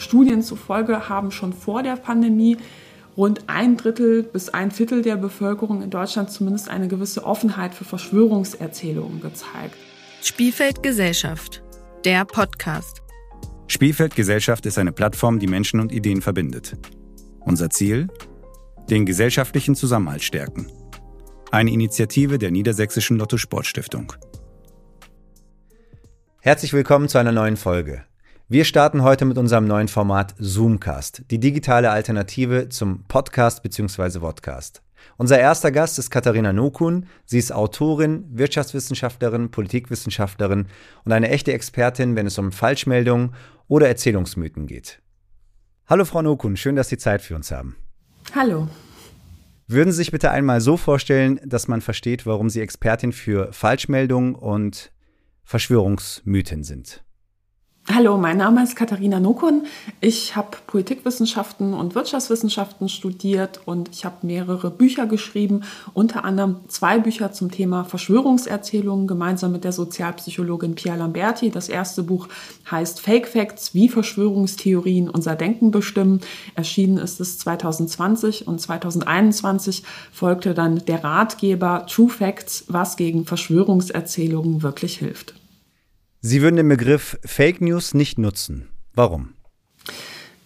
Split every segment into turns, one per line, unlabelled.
Studien zufolge haben schon vor der Pandemie rund ein Drittel bis ein Viertel der Bevölkerung in Deutschland zumindest eine gewisse Offenheit für Verschwörungserzählungen gezeigt.
Spielfeld Gesellschaft, der Podcast.
Spielfeld Gesellschaft ist eine Plattform, die Menschen und Ideen verbindet. Unser Ziel? Den gesellschaftlichen Zusammenhalt stärken. Eine Initiative der Niedersächsischen Lotto Sportstiftung.
Herzlich willkommen zu einer neuen Folge. Wir starten heute mit unserem neuen Format Zoomcast, die digitale Alternative zum Podcast bzw. Vodcast. Unser erster Gast ist Katharina Nokun. Sie ist Autorin, Wirtschaftswissenschaftlerin, Politikwissenschaftlerin und eine echte Expertin, wenn es um Falschmeldungen oder Erzählungsmythen geht. Hallo Frau Nokun, schön, dass Sie Zeit für uns haben.
Hallo.
Würden Sie sich bitte einmal so vorstellen, dass man versteht, warum Sie Expertin für Falschmeldungen und Verschwörungsmythen sind?
Hallo, mein Name ist Katharina Nokun. Ich habe Politikwissenschaften und Wirtschaftswissenschaften studiert und ich habe mehrere Bücher geschrieben, unter anderem zwei Bücher zum Thema Verschwörungserzählungen gemeinsam mit der Sozialpsychologin Pia Lamberti. Das erste Buch heißt Fake Facts, wie Verschwörungstheorien unser Denken bestimmen. Erschienen ist es 2020 und 2021 folgte dann der Ratgeber True Facts, was gegen Verschwörungserzählungen wirklich hilft.
Sie würden den Begriff Fake News nicht nutzen. Warum?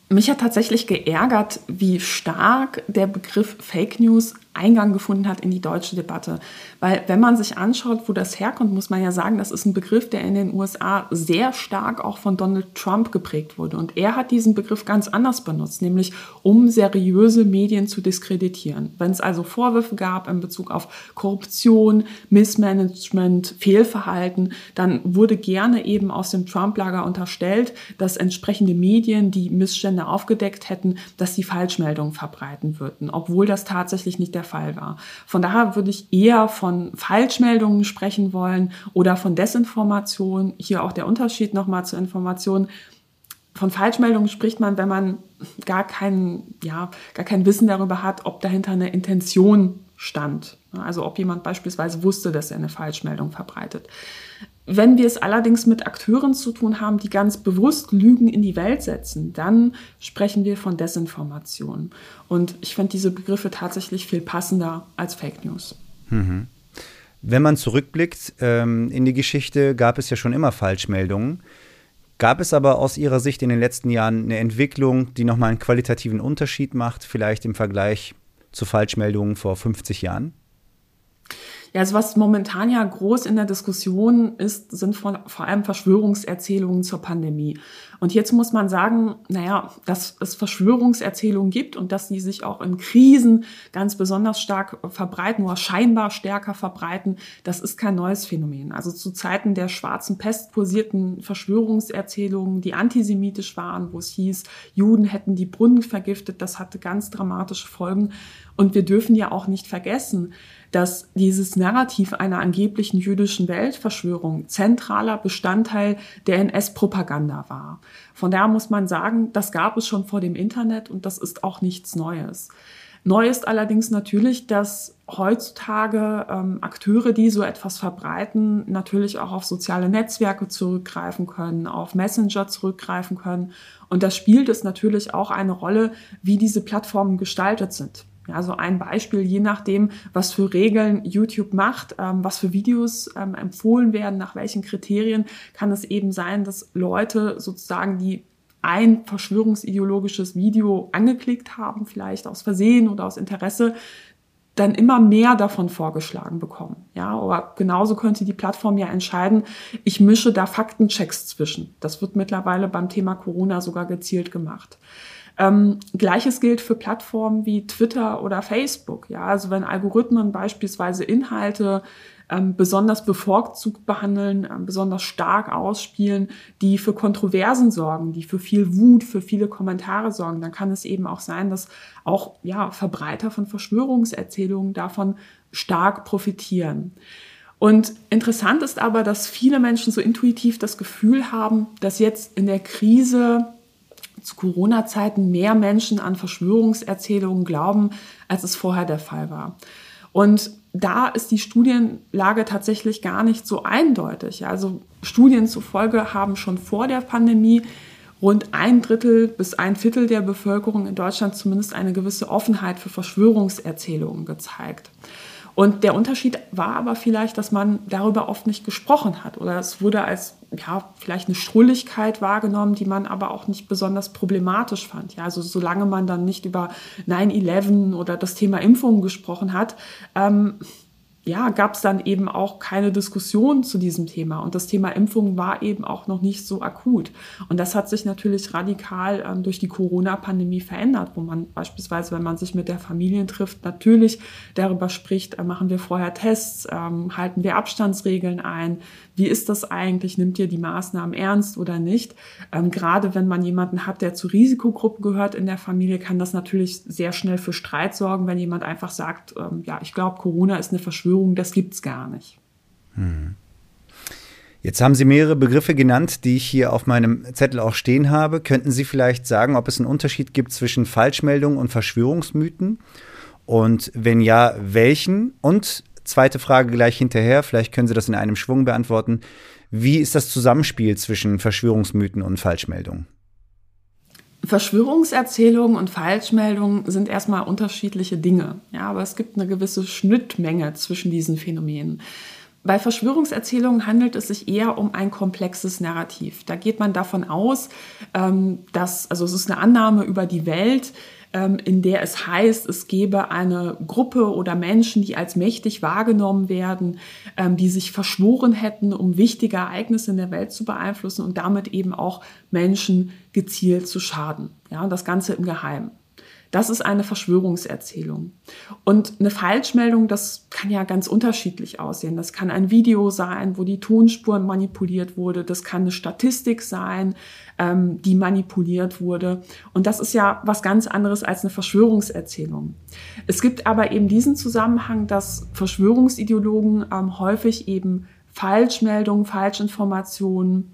Mich hat tatsächlich geärgert, wie stark der Begriff Fake News Eingang gefunden hat in die deutsche Debatte. Weil wenn man sich anschaut, wo das herkommt, muss man ja sagen, das ist ein Begriff, der in den USA sehr stark auch von Donald Trump geprägt wurde. Und er hat diesen Begriff ganz anders benutzt, nämlich um seriöse Medien zu diskreditieren. Wenn es also Vorwürfe gab in Bezug auf Korruption, Missmanagement, Fehlverhalten, dann wurde gerne eben aus dem Trump-Lager unterstellt, dass entsprechende Medien, die Missstände aufgedeckt hätten, dass sie Falschmeldungen verbreiten würden, obwohl das tatsächlich nicht der der Fall war. Von daher würde ich eher von Falschmeldungen sprechen wollen oder von Desinformation. Hier auch der Unterschied nochmal zur Information. Von Falschmeldungen spricht man, wenn man gar kein, ja, gar kein Wissen darüber hat, ob dahinter eine Intention stand. Also ob jemand beispielsweise wusste, dass er eine Falschmeldung verbreitet. Wenn wir es allerdings mit Akteuren zu tun haben, die ganz bewusst Lügen in die Welt setzen, dann sprechen wir von Desinformation. Und ich finde diese Begriffe tatsächlich viel passender als Fake News. Mhm.
Wenn man zurückblickt ähm, in die Geschichte, gab es ja schon immer Falschmeldungen. Gab es aber aus Ihrer Sicht in den letzten Jahren eine Entwicklung, die nochmal einen qualitativen Unterschied macht, vielleicht im Vergleich zu Falschmeldungen vor 50 Jahren?
Ja, also was momentan ja groß in der Diskussion ist, sind vor, vor allem Verschwörungserzählungen zur Pandemie. Und jetzt muss man sagen, naja, dass es Verschwörungserzählungen gibt und dass die sich auch in Krisen ganz besonders stark verbreiten oder scheinbar stärker verbreiten, das ist kein neues Phänomen. Also zu Zeiten der schwarzen Pest kursierten Verschwörungserzählungen, die antisemitisch waren, wo es hieß, Juden hätten die Brunnen vergiftet, das hatte ganz dramatische Folgen. Und wir dürfen ja auch nicht vergessen, dass dieses Narrativ einer angeblichen jüdischen Weltverschwörung zentraler Bestandteil der NS-Propaganda war. Von daher muss man sagen, das gab es schon vor dem Internet und das ist auch nichts Neues. Neu ist allerdings natürlich, dass heutzutage ähm, Akteure, die so etwas verbreiten, natürlich auch auf soziale Netzwerke zurückgreifen können, auf Messenger zurückgreifen können. Und das spielt es natürlich auch eine Rolle, wie diese Plattformen gestaltet sind. Ja, so ein Beispiel, je nachdem, was für Regeln YouTube macht, ähm, was für Videos ähm, empfohlen werden, nach welchen Kriterien, kann es eben sein, dass Leute sozusagen, die ein verschwörungsideologisches Video angeklickt haben, vielleicht aus Versehen oder aus Interesse, dann immer mehr davon vorgeschlagen bekommen. Ja, aber genauso könnte die Plattform ja entscheiden, ich mische da Faktenchecks zwischen. Das wird mittlerweile beim Thema Corona sogar gezielt gemacht. Ähm, Gleiches gilt für Plattformen wie Twitter oder Facebook. Ja, also wenn Algorithmen beispielsweise Inhalte ähm, besonders bevorzugt behandeln, ähm, besonders stark ausspielen, die für Kontroversen sorgen, die für viel Wut, für viele Kommentare sorgen, dann kann es eben auch sein, dass auch ja, Verbreiter von Verschwörungserzählungen davon stark profitieren. Und interessant ist aber, dass viele Menschen so intuitiv das Gefühl haben, dass jetzt in der Krise zu Corona-Zeiten mehr Menschen an Verschwörungserzählungen glauben, als es vorher der Fall war. Und da ist die Studienlage tatsächlich gar nicht so eindeutig. Also Studien zufolge haben schon vor der Pandemie rund ein Drittel bis ein Viertel der Bevölkerung in Deutschland zumindest eine gewisse Offenheit für Verschwörungserzählungen gezeigt. Und der Unterschied war aber vielleicht, dass man darüber oft nicht gesprochen hat oder es wurde als ja, vielleicht eine Schrulligkeit wahrgenommen, die man aber auch nicht besonders problematisch fand. Ja, also solange man dann nicht über 9-11 oder das Thema Impfungen gesprochen hat, ähm, ja, gab es dann eben auch keine Diskussion zu diesem Thema. Und das Thema Impfung war eben auch noch nicht so akut. Und das hat sich natürlich radikal ähm, durch die Corona-Pandemie verändert, wo man beispielsweise, wenn man sich mit der Familie trifft, natürlich darüber spricht, äh, machen wir vorher Tests, ähm, halten wir Abstandsregeln ein, wie ist das eigentlich, nimmt ihr die Maßnahmen ernst oder nicht. Ähm, gerade wenn man jemanden hat, der zur Risikogruppe gehört in der Familie, kann das natürlich sehr schnell für Streit sorgen, wenn jemand einfach sagt, ähm, ja, ich glaube, Corona ist eine Verschwörung, das gibt's gar nicht. Hm.
Jetzt haben Sie mehrere Begriffe genannt, die ich hier auf meinem Zettel auch stehen habe. Könnten Sie vielleicht sagen, ob es einen Unterschied gibt zwischen Falschmeldungen und Verschwörungsmythen? Und wenn ja, welchen? Und Zweite Frage gleich hinterher, vielleicht können Sie das in einem Schwung beantworten. Wie ist das Zusammenspiel zwischen Verschwörungsmythen und Falschmeldungen?
Verschwörungserzählungen und Falschmeldungen sind erstmal unterschiedliche Dinge. Ja, aber es gibt eine gewisse Schnittmenge zwischen diesen Phänomenen. Bei Verschwörungserzählungen handelt es sich eher um ein komplexes Narrativ. Da geht man davon aus, ähm, dass, also es ist eine Annahme über die Welt, in der es heißt, es gebe eine Gruppe oder Menschen, die als mächtig wahrgenommen werden, ähm, die sich verschworen hätten, um wichtige Ereignisse in der Welt zu beeinflussen und damit eben auch Menschen gezielt zu schaden. Ja, und das Ganze im Geheimen. Das ist eine Verschwörungserzählung. Und eine Falschmeldung, das kann ja ganz unterschiedlich aussehen. Das kann ein Video sein, wo die Tonspuren manipuliert wurde. Das kann eine Statistik sein, ähm, die manipuliert wurde. Und das ist ja was ganz anderes als eine Verschwörungserzählung. Es gibt aber eben diesen Zusammenhang, dass Verschwörungsideologen ähm, häufig eben Falschmeldungen, Falschinformationen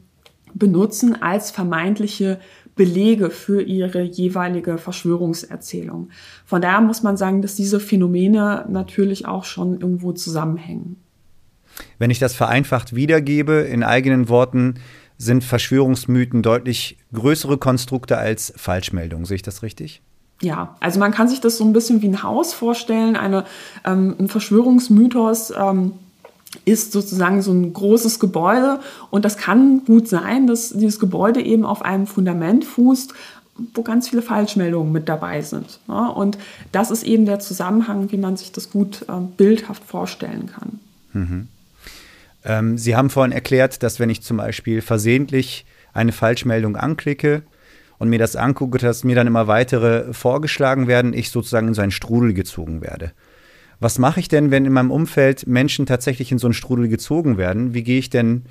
benutzen als vermeintliche Belege für ihre jeweilige Verschwörungserzählung. Von daher muss man sagen, dass diese Phänomene natürlich auch schon irgendwo zusammenhängen.
Wenn ich das vereinfacht wiedergebe, in eigenen Worten, sind Verschwörungsmythen deutlich größere Konstrukte als Falschmeldungen. Sehe ich das richtig?
Ja, also man kann sich das so ein bisschen wie ein Haus vorstellen, eine, ähm, ein Verschwörungsmythos. Ähm, ist sozusagen so ein großes Gebäude und das kann gut sein, dass dieses Gebäude eben auf einem Fundament fußt, wo ganz viele Falschmeldungen mit dabei sind. Und das ist eben der Zusammenhang, wie man sich das gut äh, bildhaft vorstellen kann.
Mhm. Ähm, Sie haben vorhin erklärt, dass wenn ich zum Beispiel versehentlich eine Falschmeldung anklicke und mir das angucke, dass mir dann immer weitere vorgeschlagen werden, ich sozusagen in so einen Strudel gezogen werde. Was mache ich denn, wenn in meinem Umfeld Menschen tatsächlich in so einen Strudel gezogen werden? Wie gehe ich denn,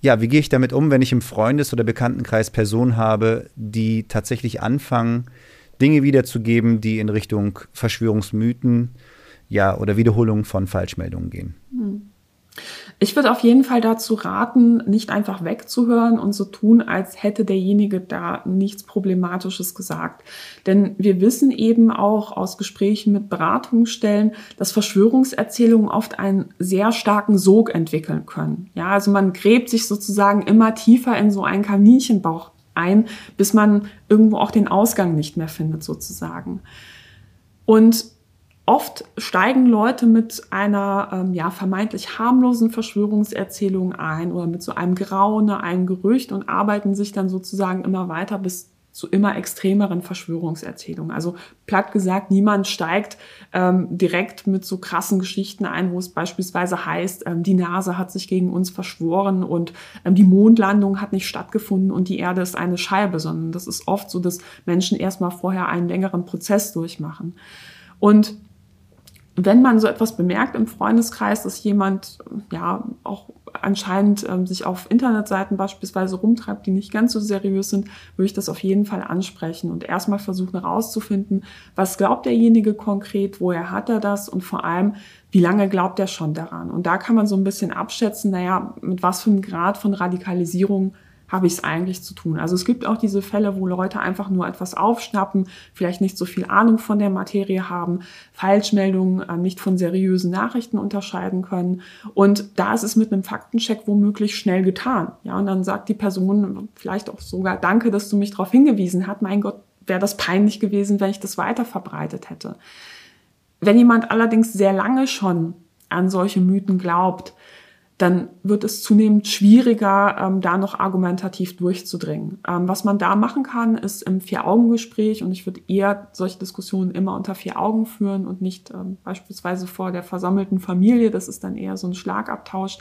ja, wie gehe ich damit um, wenn ich im Freundes- oder Bekanntenkreis Personen habe, die tatsächlich anfangen, Dinge wiederzugeben, die in Richtung Verschwörungsmythen, ja, oder Wiederholung von Falschmeldungen gehen? Hm.
Ich würde auf jeden Fall dazu raten, nicht einfach wegzuhören und so tun, als hätte derjenige da nichts Problematisches gesagt. Denn wir wissen eben auch aus Gesprächen mit Beratungsstellen, dass Verschwörungserzählungen oft einen sehr starken Sog entwickeln können. Ja, also man gräbt sich sozusagen immer tiefer in so einen Kaninchenbauch ein, bis man irgendwo auch den Ausgang nicht mehr findet sozusagen. Und Oft steigen Leute mit einer ähm, ja, vermeintlich harmlosen Verschwörungserzählung ein oder mit so einem Graune, einem Gerücht und arbeiten sich dann sozusagen immer weiter bis zu immer extremeren Verschwörungserzählungen. Also platt gesagt, niemand steigt ähm, direkt mit so krassen Geschichten ein, wo es beispielsweise heißt, ähm, die NASA hat sich gegen uns verschworen und ähm, die Mondlandung hat nicht stattgefunden und die Erde ist eine Scheibe, sondern das ist oft so, dass Menschen erstmal vorher einen längeren Prozess durchmachen. Und wenn man so etwas bemerkt im Freundeskreis, dass jemand ja auch anscheinend ähm, sich auf Internetseiten beispielsweise rumtreibt, die nicht ganz so seriös sind, würde ich das auf jeden Fall ansprechen und erstmal versuchen herauszufinden, was glaubt derjenige konkret, woher hat er das und vor allem, wie lange glaubt er schon daran? Und da kann man so ein bisschen abschätzen, naja, mit was für einem Grad von Radikalisierung habe ich es eigentlich zu tun? Also es gibt auch diese Fälle, wo Leute einfach nur etwas aufschnappen, vielleicht nicht so viel Ahnung von der Materie haben, Falschmeldungen äh, nicht von seriösen Nachrichten unterscheiden können. Und da ist es mit einem Faktencheck womöglich schnell getan. Ja, und dann sagt die Person vielleicht auch sogar, danke, dass du mich darauf hingewiesen hast. Mein Gott, wäre das peinlich gewesen, wenn ich das weiter verbreitet hätte. Wenn jemand allerdings sehr lange schon an solche Mythen glaubt, dann wird es zunehmend schwieriger, ähm, da noch argumentativ durchzudringen. Ähm, was man da machen kann, ist im Vier-Augen-Gespräch, und ich würde eher solche Diskussionen immer unter vier Augen führen und nicht ähm, beispielsweise vor der versammelten Familie, das ist dann eher so ein Schlagabtausch,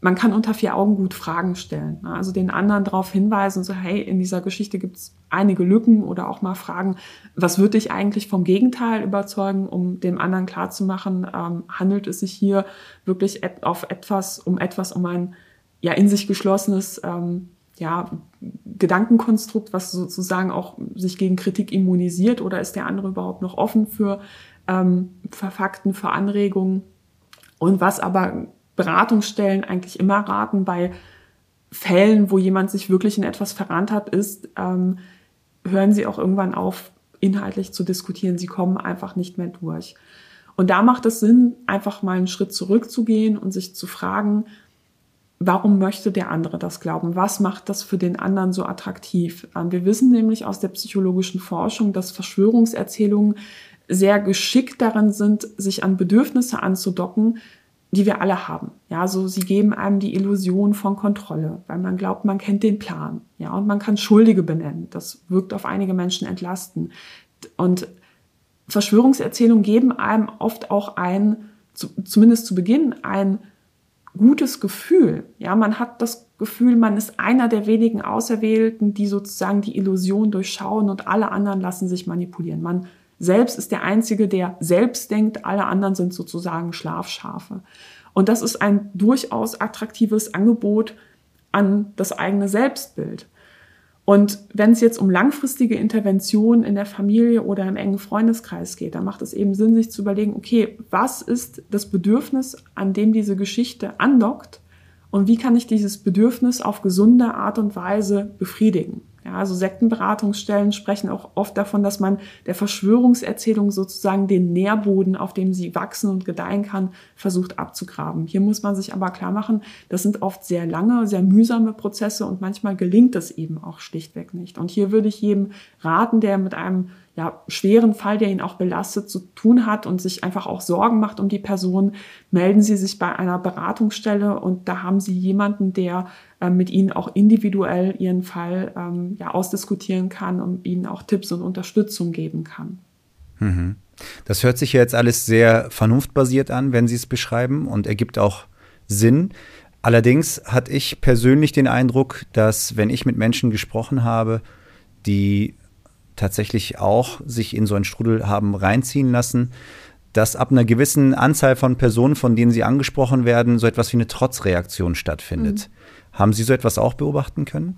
man kann unter vier Augen gut Fragen stellen. Ne? Also den anderen darauf hinweisen, so hey, in dieser Geschichte gibt es einige Lücken oder auch mal fragen, was würde dich eigentlich vom Gegenteil überzeugen, um dem anderen klarzumachen, ähm, handelt es sich hier wirklich auf etwas, um etwas, um ein ja in sich geschlossenes ähm, ja, Gedankenkonstrukt, was sozusagen auch sich gegen Kritik immunisiert oder ist der andere überhaupt noch offen für, ähm, für Fakten, für Anregungen? Und was aber Beratungsstellen eigentlich immer raten bei Fällen, wo jemand sich wirklich in etwas verrannt hat, ist, ähm, hören Sie auch irgendwann auf, inhaltlich zu diskutieren. Sie kommen einfach nicht mehr durch. Und da macht es Sinn, einfach mal einen Schritt zurückzugehen und sich zu fragen, warum möchte der andere das glauben? Was macht das für den anderen so attraktiv? Ähm, wir wissen nämlich aus der psychologischen Forschung, dass Verschwörungserzählungen sehr geschickt darin sind, sich an Bedürfnisse anzudocken, die wir alle haben. Ja, so sie geben einem die Illusion von Kontrolle, weil man glaubt, man kennt den Plan. Ja, und man kann Schuldige benennen. Das wirkt auf einige Menschen entlasten. Und Verschwörungserzählungen geben einem oft auch ein, zumindest zu Beginn, ein gutes Gefühl. Ja, man hat das Gefühl, man ist einer der wenigen Auserwählten, die sozusagen die Illusion durchschauen und alle anderen lassen sich manipulieren. Man selbst ist der Einzige, der selbst denkt, alle anderen sind sozusagen Schlafschafe. Und das ist ein durchaus attraktives Angebot an das eigene Selbstbild. Und wenn es jetzt um langfristige Intervention in der Familie oder im engen Freundeskreis geht, dann macht es eben Sinn, sich zu überlegen, okay, was ist das Bedürfnis, an dem diese Geschichte andockt und wie kann ich dieses Bedürfnis auf gesunde Art und Weise befriedigen? Ja, also Sektenberatungsstellen sprechen auch oft davon, dass man der Verschwörungserzählung sozusagen den Nährboden, auf dem sie wachsen und gedeihen kann, versucht abzugraben. Hier muss man sich aber klar machen, das sind oft sehr lange, sehr mühsame Prozesse und manchmal gelingt es eben auch schlichtweg nicht. Und hier würde ich jedem raten, der mit einem ja, schweren Fall, der ihn auch belastet, zu tun hat und sich einfach auch Sorgen macht um die Person, melden Sie sich bei einer Beratungsstelle und da haben Sie jemanden, der äh, mit Ihnen auch individuell Ihren Fall ähm, ja, ausdiskutieren kann und Ihnen auch Tipps und Unterstützung geben kann.
Mhm. Das hört sich jetzt alles sehr vernunftbasiert an, wenn Sie es beschreiben und ergibt auch Sinn. Allerdings hatte ich persönlich den Eindruck, dass wenn ich mit Menschen gesprochen habe, die tatsächlich auch sich in so einen Strudel haben reinziehen lassen, dass ab einer gewissen Anzahl von Personen, von denen sie angesprochen werden, so etwas wie eine Trotzreaktion stattfindet. Mhm. Haben Sie so etwas auch beobachten können?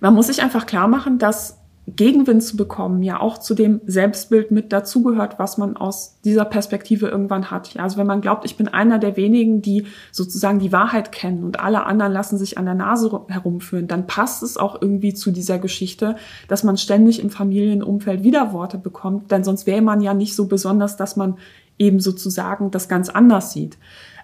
Man muss sich einfach klar machen, dass Gegenwind zu bekommen, ja auch zu dem Selbstbild mit dazugehört, was man aus dieser Perspektive irgendwann hat. Ja, also wenn man glaubt, ich bin einer der wenigen, die sozusagen die Wahrheit kennen und alle anderen lassen sich an der Nase herumführen, dann passt es auch irgendwie zu dieser Geschichte, dass man ständig im Familienumfeld Widerworte bekommt, denn sonst wäre man ja nicht so besonders, dass man eben sozusagen das ganz anders sieht.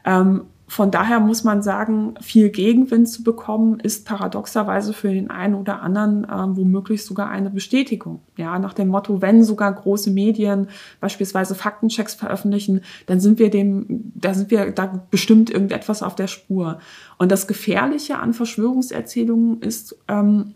Ähm, von daher muss man sagen, viel Gegenwind zu bekommen, ist paradoxerweise für den einen oder anderen äh, womöglich sogar eine Bestätigung. Ja, nach dem Motto, wenn sogar große Medien beispielsweise Faktenchecks veröffentlichen, dann sind wir dem, da sind wir da bestimmt irgendetwas auf der Spur. Und das Gefährliche an Verschwörungserzählungen ist, ähm,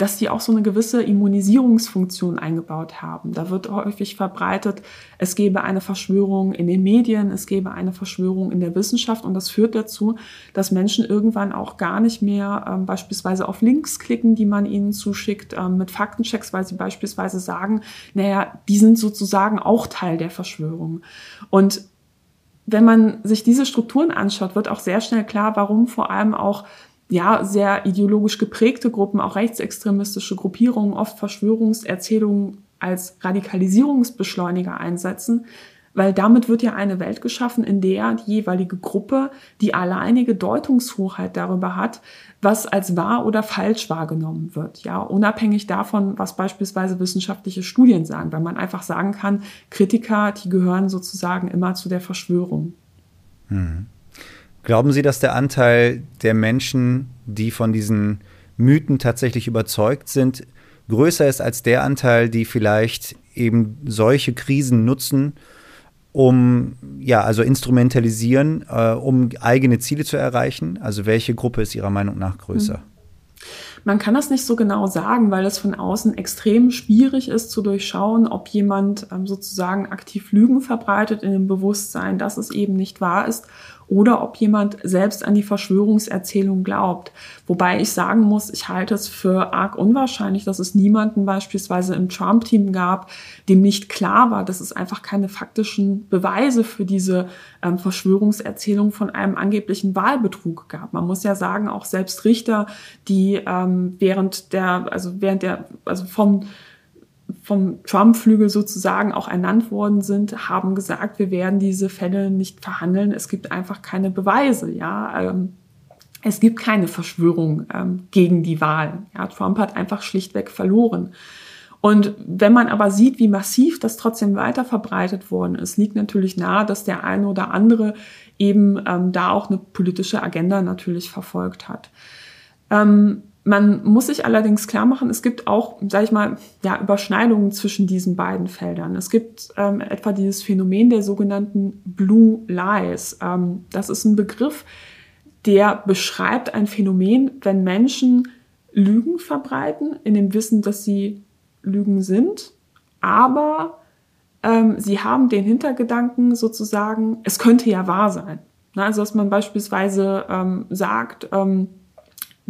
dass die auch so eine gewisse Immunisierungsfunktion eingebaut haben. Da wird häufig verbreitet, es gäbe eine Verschwörung in den Medien, es gäbe eine Verschwörung in der Wissenschaft und das führt dazu, dass Menschen irgendwann auch gar nicht mehr ähm, beispielsweise auf Links klicken, die man ihnen zuschickt ähm, mit Faktenchecks, weil sie beispielsweise sagen, naja, die sind sozusagen auch Teil der Verschwörung. Und wenn man sich diese Strukturen anschaut, wird auch sehr schnell klar, warum vor allem auch ja, sehr ideologisch geprägte Gruppen, auch rechtsextremistische Gruppierungen, oft Verschwörungserzählungen als Radikalisierungsbeschleuniger einsetzen, weil damit wird ja eine Welt geschaffen, in der die jeweilige Gruppe die alleinige Deutungshoheit darüber hat, was als wahr oder falsch wahrgenommen wird. Ja, unabhängig davon, was beispielsweise wissenschaftliche Studien sagen, weil man einfach sagen kann, Kritiker, die gehören sozusagen immer zu der Verschwörung.
Hm. Glauben Sie, dass der Anteil der Menschen, die von diesen Mythen tatsächlich überzeugt sind, größer ist als der Anteil, die vielleicht eben solche Krisen nutzen, um, ja, also instrumentalisieren, äh, um eigene Ziele zu erreichen? Also welche Gruppe ist Ihrer Meinung nach größer? Hm.
Man kann das nicht so genau sagen, weil es von außen extrem schwierig ist zu durchschauen, ob jemand ähm, sozusagen aktiv Lügen verbreitet in dem Bewusstsein, dass es eben nicht wahr ist oder ob jemand selbst an die Verschwörungserzählung glaubt. Wobei ich sagen muss, ich halte es für arg unwahrscheinlich, dass es niemanden beispielsweise im Trump-Team gab, dem nicht klar war, dass es einfach keine faktischen Beweise für diese ähm, Verschwörungserzählung von einem angeblichen Wahlbetrug gab. Man muss ja sagen, auch selbst Richter, die ähm, während der, also während der, also vom vom Trump-Flügel sozusagen auch ernannt worden sind, haben gesagt, wir werden diese Fälle nicht verhandeln. Es gibt einfach keine Beweise. Ja, ähm, es gibt keine Verschwörung ähm, gegen die Wahl. Ja, Trump hat einfach schlichtweg verloren. Und wenn man aber sieht, wie massiv das trotzdem weiter verbreitet worden ist, liegt natürlich nahe, dass der eine oder andere eben ähm, da auch eine politische Agenda natürlich verfolgt hat. Ähm, man muss sich allerdings klar machen, es gibt auch, sage ich mal, ja, Überschneidungen zwischen diesen beiden Feldern. Es gibt ähm, etwa dieses Phänomen der sogenannten Blue Lies. Ähm, das ist ein Begriff, der beschreibt ein Phänomen, wenn Menschen Lügen verbreiten, in dem Wissen, dass sie Lügen sind, aber ähm, sie haben den Hintergedanken sozusagen, es könnte ja wahr sein. Na, also dass man beispielsweise ähm, sagt, ähm,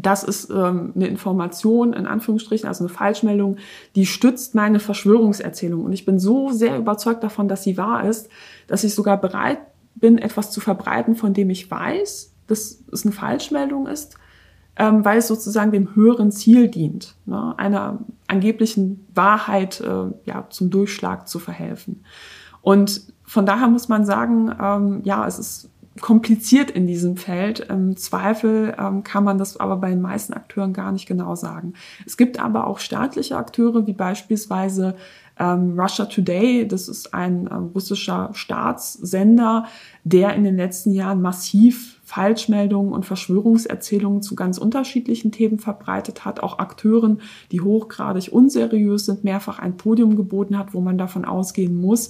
das ist ähm, eine Information, in Anführungsstrichen, also eine Falschmeldung, die stützt meine Verschwörungserzählung. Und ich bin so sehr überzeugt davon, dass sie wahr ist, dass ich sogar bereit bin, etwas zu verbreiten, von dem ich weiß, dass es eine Falschmeldung ist, ähm, weil es sozusagen dem höheren Ziel dient, ne, einer angeblichen Wahrheit äh, ja, zum Durchschlag zu verhelfen. Und von daher muss man sagen, ähm, ja, es ist kompliziert in diesem Feld. Im Zweifel ähm, kann man das aber bei den meisten Akteuren gar nicht genau sagen. Es gibt aber auch staatliche Akteure, wie beispielsweise ähm, Russia Today. Das ist ein äh, russischer Staatssender, der in den letzten Jahren massiv Falschmeldungen und Verschwörungserzählungen zu ganz unterschiedlichen Themen verbreitet hat, auch Akteuren, die hochgradig unseriös sind, mehrfach ein Podium geboten hat, wo man davon ausgehen muss,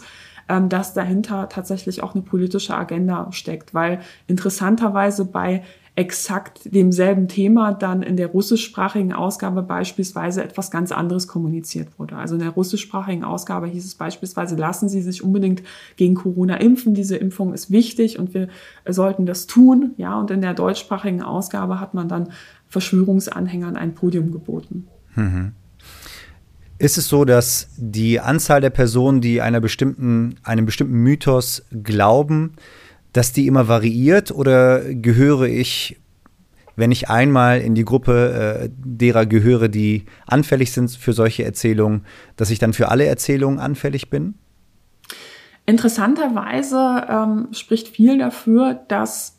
ähm, dass dahinter tatsächlich auch eine politische Agenda steckt, weil interessanterweise bei exakt demselben Thema dann in der russischsprachigen Ausgabe beispielsweise etwas ganz anderes kommuniziert wurde. Also in der russischsprachigen Ausgabe hieß es beispielsweise, lassen Sie sich unbedingt gegen Corona impfen. Diese Impfung ist wichtig und wir sollten das tun. Ja, und in der deutschsprachigen Ausgabe hat man dann Verschwörungsanhängern ein Podium geboten. Mhm.
Ist es so, dass die Anzahl der Personen, die einer bestimmten, einem bestimmten Mythos glauben, dass die immer variiert oder gehöre ich, wenn ich einmal in die Gruppe äh, derer gehöre, die anfällig sind für solche Erzählungen, dass ich dann für alle Erzählungen anfällig bin?
Interessanterweise ähm, spricht viel dafür, dass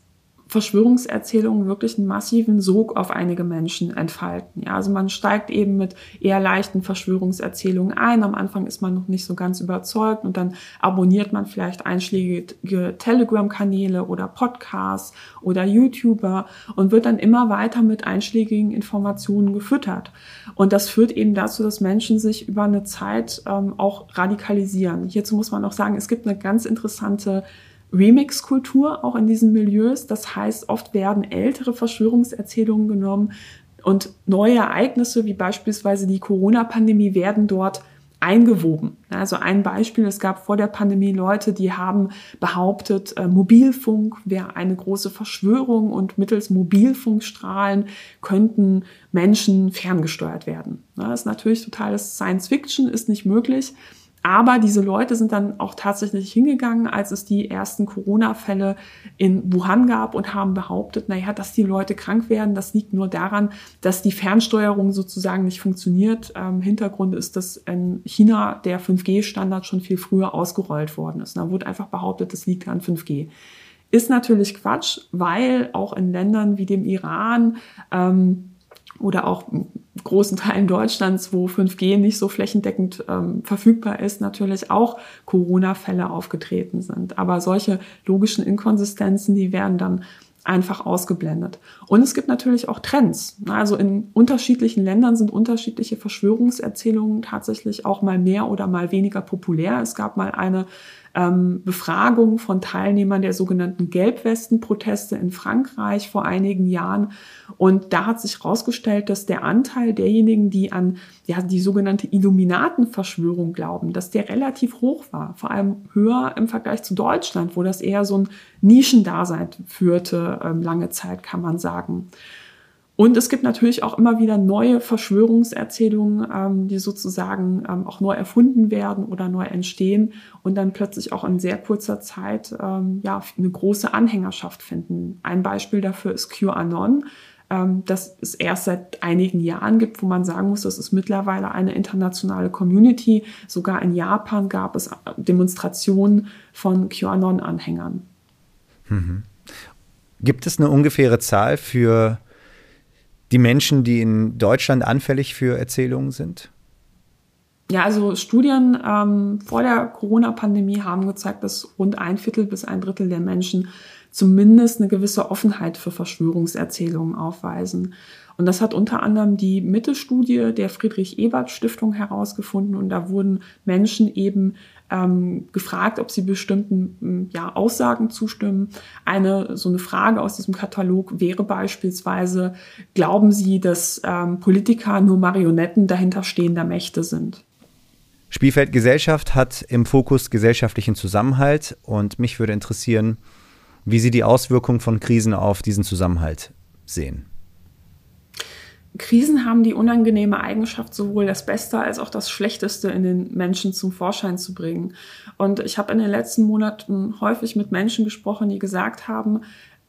Verschwörungserzählungen wirklich einen massiven Sog auf einige Menschen entfalten. Ja, also man steigt eben mit eher leichten Verschwörungserzählungen ein. Am Anfang ist man noch nicht so ganz überzeugt und dann abonniert man vielleicht einschlägige Telegram-Kanäle oder Podcasts oder YouTuber und wird dann immer weiter mit einschlägigen Informationen gefüttert. Und das führt eben dazu, dass Menschen sich über eine Zeit ähm, auch radikalisieren. Hierzu muss man auch sagen, es gibt eine ganz interessante Remix-Kultur auch in diesen Milieus. Das heißt, oft werden ältere Verschwörungserzählungen genommen und neue Ereignisse wie beispielsweise die Corona-Pandemie werden dort eingewoben. Also ein Beispiel, es gab vor der Pandemie Leute, die haben behauptet, äh, Mobilfunk wäre eine große Verschwörung und mittels Mobilfunkstrahlen könnten Menschen ferngesteuert werden. Das ist natürlich totales Science Fiction, ist nicht möglich. Aber diese Leute sind dann auch tatsächlich hingegangen, als es die ersten Corona-Fälle in Wuhan gab und haben behauptet, naja, dass die Leute krank werden, das liegt nur daran, dass die Fernsteuerung sozusagen nicht funktioniert. Ähm, Hintergrund ist, dass in China der 5G-Standard schon viel früher ausgerollt worden ist. Da wurde einfach behauptet, das liegt an 5G. Ist natürlich Quatsch, weil auch in Ländern wie dem Iran ähm, oder auch großen Teilen Deutschlands, wo 5G nicht so flächendeckend ähm, verfügbar ist, natürlich auch Corona-Fälle aufgetreten sind. Aber solche logischen Inkonsistenzen, die werden dann einfach ausgeblendet. Und es gibt natürlich auch Trends. Also in unterschiedlichen Ländern sind unterschiedliche Verschwörungserzählungen tatsächlich auch mal mehr oder mal weniger populär. Es gab mal eine ähm, Befragung von Teilnehmern der sogenannten Gelbwesten-Proteste in Frankreich vor einigen Jahren. Und da hat sich herausgestellt, dass der Anteil derjenigen, die an ja, die sogenannte Illuminatenverschwörung glauben, dass der relativ hoch war. Vor allem höher im Vergleich zu Deutschland, wo das eher so ein Nischendasein führte, ähm, lange Zeit kann man sagen. Und es gibt natürlich auch immer wieder neue Verschwörungserzählungen, ähm, die sozusagen ähm, auch neu erfunden werden oder neu entstehen und dann plötzlich auch in sehr kurzer Zeit ja, eine große Anhängerschaft finden. Ein Beispiel dafür ist QAnon, das es erst seit einigen Jahren gibt, wo man sagen muss, das ist mittlerweile eine internationale Community. Sogar in Japan gab es Demonstrationen von QAnon-Anhängern.
Mhm. Gibt es eine ungefähre Zahl für die Menschen, die in Deutschland anfällig für Erzählungen sind?
Ja, also Studien ähm, vor der Corona-Pandemie haben gezeigt, dass rund ein Viertel bis ein Drittel der Menschen zumindest eine gewisse Offenheit für Verschwörungserzählungen aufweisen. Und das hat unter anderem die Mitte-Studie der Friedrich-Ebert-Stiftung herausgefunden. Und da wurden Menschen eben ähm, gefragt, ob sie bestimmten hm, ja, Aussagen zustimmen. Eine so eine Frage aus diesem Katalog wäre beispielsweise, glauben Sie, dass ähm, Politiker nur Marionetten dahinterstehender Mächte sind?
Spielfeld Gesellschaft hat im Fokus gesellschaftlichen Zusammenhalt und mich würde interessieren, wie Sie die Auswirkungen von Krisen auf diesen Zusammenhalt sehen.
Krisen haben die unangenehme Eigenschaft, sowohl das Beste als auch das Schlechteste in den Menschen zum Vorschein zu bringen. Und ich habe in den letzten Monaten häufig mit Menschen gesprochen, die gesagt haben,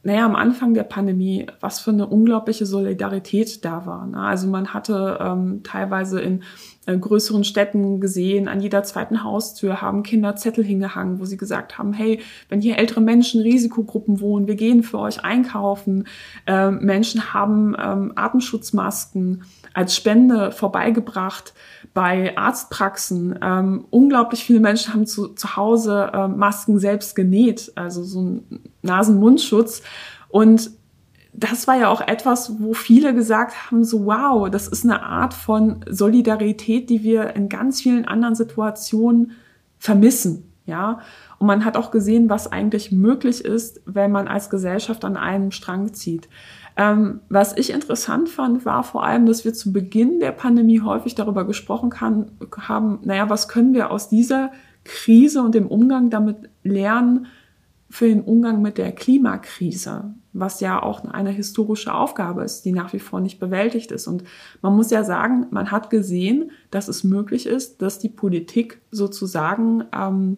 naja, am Anfang der Pandemie, was für eine unglaubliche Solidarität da war. Ne? Also man hatte ähm, teilweise in äh, größeren Städten gesehen, an jeder zweiten Haustür haben Kinder Zettel hingehangen, wo sie gesagt haben, hey, wenn hier ältere Menschen, Risikogruppen wohnen, wir gehen für euch einkaufen. Ähm, Menschen haben ähm, Atemschutzmasken als Spende vorbeigebracht bei Arztpraxen. Ähm, unglaublich viele Menschen haben zu, zu Hause äh, Masken selbst genäht, also so ein Nasen-Mundschutz. Und das war ja auch etwas, wo viele gesagt haben, so wow, das ist eine Art von Solidarität, die wir in ganz vielen anderen Situationen vermissen. Ja, und man hat auch gesehen, was eigentlich möglich ist, wenn man als Gesellschaft an einem Strang zieht. Ähm, was ich interessant fand, war vor allem, dass wir zu Beginn der Pandemie häufig darüber gesprochen kann, haben, naja, was können wir aus dieser Krise und dem Umgang damit lernen für den Umgang mit der Klimakrise, was ja auch eine historische Aufgabe ist, die nach wie vor nicht bewältigt ist. Und man muss ja sagen, man hat gesehen, dass es möglich ist, dass die Politik sozusagen ähm,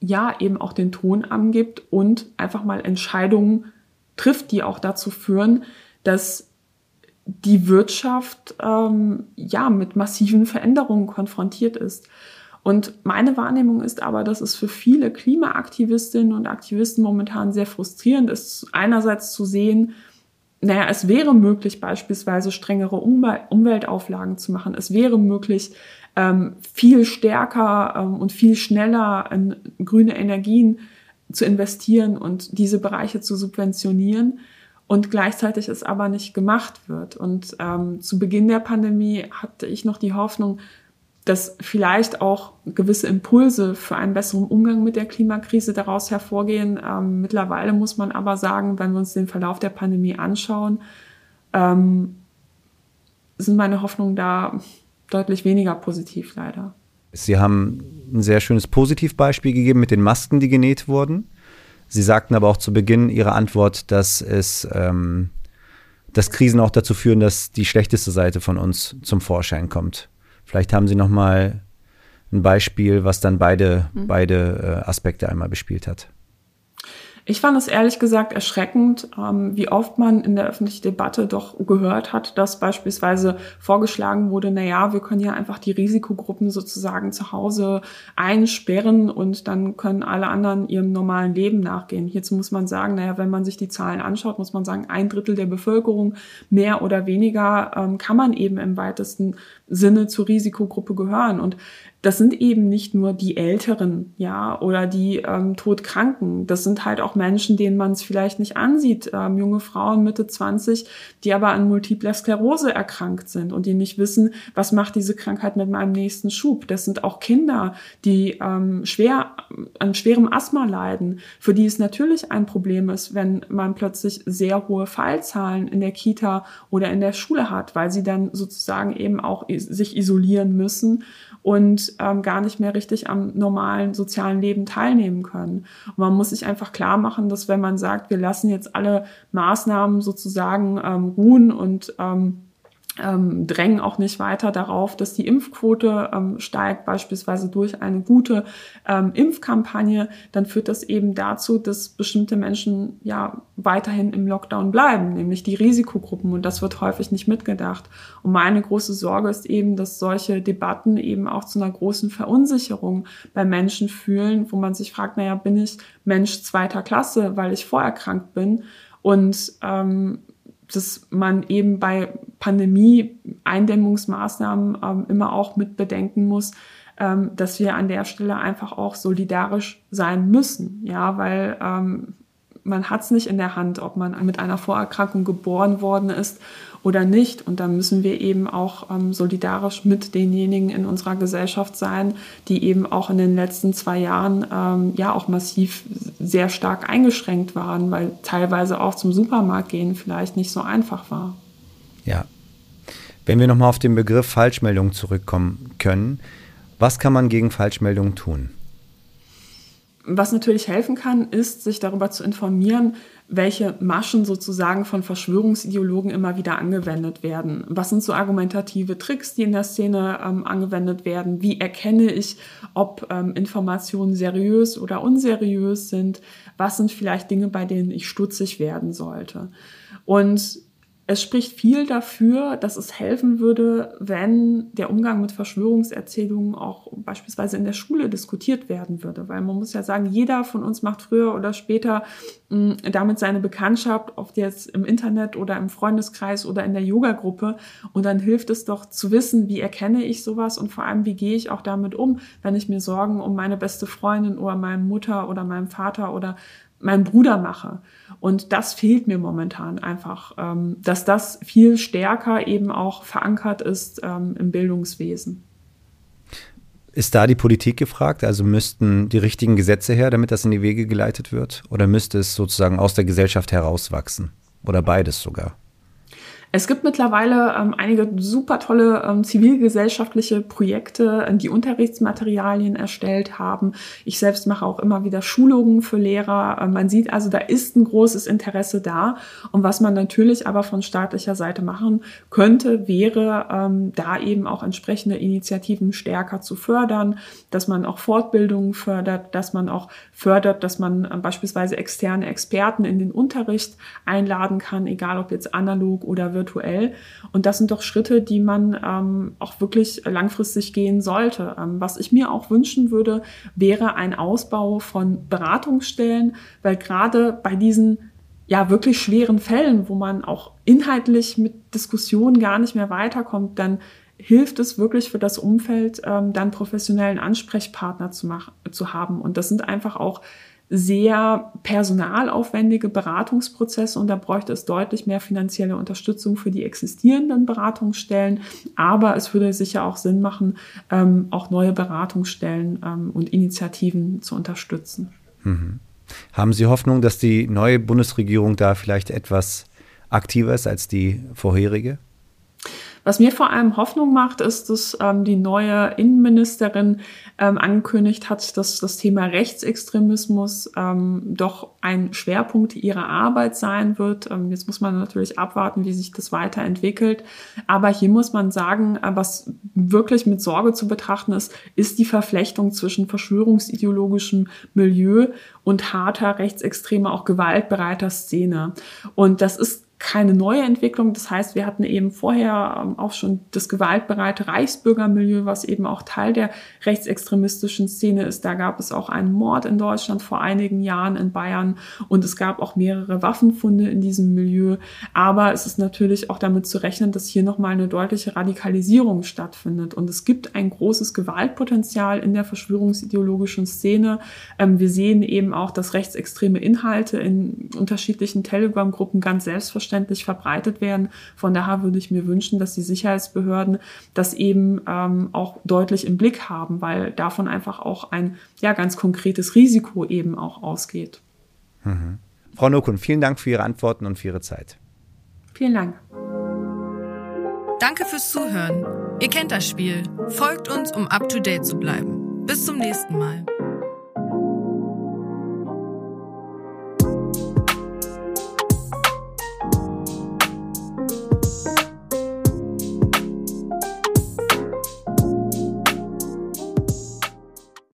ja eben auch den Ton angibt und einfach mal Entscheidungen trifft, die auch dazu führen, dass die Wirtschaft ähm, ja mit massiven Veränderungen konfrontiert ist. Und meine Wahrnehmung ist aber, dass es für viele Klimaaktivistinnen und Aktivisten momentan sehr frustrierend ist, einerseits zu sehen, naja, es wäre möglich, beispielsweise strengere Umwel Umweltauflagen zu machen. Es wäre möglich, ähm, viel stärker ähm, und viel schneller in grüne Energien zu investieren und diese Bereiche zu subventionieren und gleichzeitig es aber nicht gemacht wird. Und ähm, zu Beginn der Pandemie hatte ich noch die Hoffnung, dass vielleicht auch gewisse Impulse für einen besseren Umgang mit der Klimakrise daraus hervorgehen. Ähm, mittlerweile muss man aber sagen, wenn wir uns den Verlauf der Pandemie anschauen, ähm, sind meine Hoffnungen da deutlich weniger positiv leider.
Sie haben ein sehr schönes Positivbeispiel gegeben mit den Masken, die genäht wurden. Sie sagten aber auch zu Beginn Ihrer Antwort, dass es ähm, dass Krisen auch dazu führen, dass die schlechteste Seite von uns zum Vorschein kommt. Vielleicht haben Sie noch mal ein Beispiel, was dann beide, mhm. beide äh, Aspekte einmal bespielt hat.
Ich fand es ehrlich gesagt erschreckend, ähm, wie oft man in der öffentlichen Debatte doch gehört hat, dass beispielsweise vorgeschlagen wurde, na ja, wir können ja einfach die Risikogruppen sozusagen zu Hause einsperren und dann können alle anderen ihrem normalen Leben nachgehen. Hierzu muss man sagen, na ja, wenn man sich die Zahlen anschaut, muss man sagen, ein Drittel der Bevölkerung, mehr oder weniger, ähm, kann man eben im weitesten Sinne zur Risikogruppe gehören. Und das sind eben nicht nur die Älteren, ja, oder die ähm, Todkranken. Das sind halt auch Menschen, denen man es vielleicht nicht ansieht. Ähm, junge Frauen Mitte 20, die aber an Multipler Sklerose erkrankt sind und die nicht wissen, was macht diese Krankheit mit meinem nächsten Schub. Das sind auch Kinder, die ähm, schwer an schwerem Asthma leiden, für die es natürlich ein Problem ist, wenn man plötzlich sehr hohe Fallzahlen in der Kita oder in der Schule hat, weil sie dann sozusagen eben auch sich isolieren müssen und ähm, gar nicht mehr richtig am normalen sozialen Leben teilnehmen können. Und man muss sich einfach klar machen, dass wenn man sagt, wir lassen jetzt alle Maßnahmen sozusagen ähm, ruhen und ähm, ähm, drängen auch nicht weiter darauf, dass die Impfquote ähm, steigt, beispielsweise durch eine gute ähm, Impfkampagne, dann führt das eben dazu, dass bestimmte Menschen ja weiterhin im Lockdown bleiben, nämlich die Risikogruppen. Und das wird häufig nicht mitgedacht. Und meine große Sorge ist eben, dass solche Debatten eben auch zu einer großen Verunsicherung bei Menschen fühlen, wo man sich fragt, naja, bin ich Mensch zweiter Klasse, weil ich vorerkrankt bin? Und ähm, dass man eben bei Pandemie-Eindämmungsmaßnahmen ähm, immer auch mit bedenken muss, ähm, dass wir an der Stelle einfach auch solidarisch sein müssen. Ja, weil ähm, man hat es nicht in der Hand, ob man mit einer Vorerkrankung geboren worden ist oder nicht. Und da müssen wir eben auch ähm, solidarisch mit denjenigen in unserer Gesellschaft sein, die eben auch in den letzten zwei Jahren ähm, ja auch massiv sehr stark eingeschränkt waren, weil teilweise auch zum Supermarkt gehen vielleicht nicht so einfach war.
Ja. Wenn wir nochmal auf den Begriff Falschmeldung zurückkommen können, was kann man gegen Falschmeldungen tun?
Was natürlich helfen kann, ist, sich darüber zu informieren, welche Maschen sozusagen von Verschwörungsideologen immer wieder angewendet werden. Was sind so argumentative Tricks, die in der Szene ähm, angewendet werden? Wie erkenne ich, ob ähm, Informationen seriös oder unseriös sind? Was sind vielleicht Dinge, bei denen ich stutzig werden sollte? Und es spricht viel dafür, dass es helfen würde, wenn der Umgang mit Verschwörungserzählungen auch beispielsweise in der Schule diskutiert werden würde. Weil man muss ja sagen, jeder von uns macht früher oder später mh, hm, damit seine Bekanntschaft, ob jetzt im Internet oder im Freundeskreis oder in der Yoga-Gruppe. Und dann hilft es doch zu wissen, wie erkenne ich sowas und vor allem, wie gehe ich auch damit um, wenn ich mir Sorgen um meine beste Freundin oder meine Mutter oder meinen Vater oder meinen Bruder mache. Und das fehlt mir momentan einfach, ähm, dass das viel stärker eben auch verankert ist ähm, im Bildungswesen.
Ist da die Politik gefragt? Also müssten die richtigen Gesetze her, damit das in die Wege geleitet wird? Oder müsste es sozusagen aus der Gesellschaft herauswachsen? Oder beides sogar?
Es gibt mittlerweile ähm, einige super tolle ähm, zivilgesellschaftliche Projekte, äh, die Unterrichtsmaterialien erstellt haben. Ich selbst mache auch immer wieder Schulungen für Lehrer. Äh, man sieht also, da ist ein großes Interesse da. Und was man natürlich aber von staatlicher Seite machen könnte, wäre ähm, da eben auch entsprechende Initiativen stärker zu fördern, dass man auch Fortbildungen fördert, dass man auch fördert, dass man äh, beispielsweise externe Experten in den Unterricht einladen kann, egal ob jetzt analog oder virtuell. Und das sind doch Schritte, die man ähm, auch wirklich langfristig gehen sollte. Ähm, was ich mir auch wünschen würde, wäre ein Ausbau von Beratungsstellen, weil gerade bei diesen ja wirklich schweren Fällen, wo man auch inhaltlich mit Diskussionen gar nicht mehr weiterkommt, dann hilft es wirklich für das Umfeld, ähm, dann professionellen Ansprechpartner zu, machen, zu haben. Und das sind einfach auch sehr personalaufwendige Beratungsprozesse und da bräuchte es deutlich mehr finanzielle Unterstützung für die existierenden Beratungsstellen. Aber es würde sicher auch Sinn machen, ähm, auch neue Beratungsstellen ähm, und Initiativen zu unterstützen.
Mhm. Haben Sie Hoffnung, dass die neue Bundesregierung da vielleicht etwas aktiver ist als die vorherige?
Was mir vor allem Hoffnung macht, ist, dass ähm, die neue Innenministerin ähm, angekündigt hat, dass das Thema Rechtsextremismus ähm, doch ein Schwerpunkt ihrer Arbeit sein wird. Ähm, jetzt muss man natürlich abwarten, wie sich das weiterentwickelt. Aber hier muss man sagen, äh, was wirklich mit Sorge zu betrachten ist, ist die Verflechtung zwischen verschwörungsideologischem Milieu und harter rechtsextremer, auch gewaltbereiter Szene. Und das ist keine neue Entwicklung. Das heißt, wir hatten eben vorher ähm, auch schon das gewaltbereite Reichsbürgermilieu, was eben auch Teil der rechtsextremistischen Szene ist. Da gab es auch einen Mord in Deutschland vor einigen Jahren in Bayern und es gab auch mehrere Waffenfunde in diesem Milieu. Aber es ist natürlich auch damit zu rechnen, dass hier nochmal eine deutliche Radikalisierung stattfindet. Und es gibt ein großes Gewaltpotenzial in der verschwörungsideologischen Szene. Ähm, wir sehen eben auch, dass rechtsextreme Inhalte in unterschiedlichen Telegram-Gruppen ganz selbstverständlich selbstverständlich verbreitet werden. Von daher würde ich mir wünschen, dass die Sicherheitsbehörden das eben ähm, auch deutlich im Blick haben, weil davon einfach auch ein ja ganz konkretes Risiko eben auch ausgeht.
Mhm. Frau Nokun, vielen Dank für Ihre Antworten und für Ihre Zeit.
Vielen Dank.
Danke fürs Zuhören. Ihr kennt das Spiel. Folgt uns, um up to date zu bleiben. Bis zum nächsten Mal.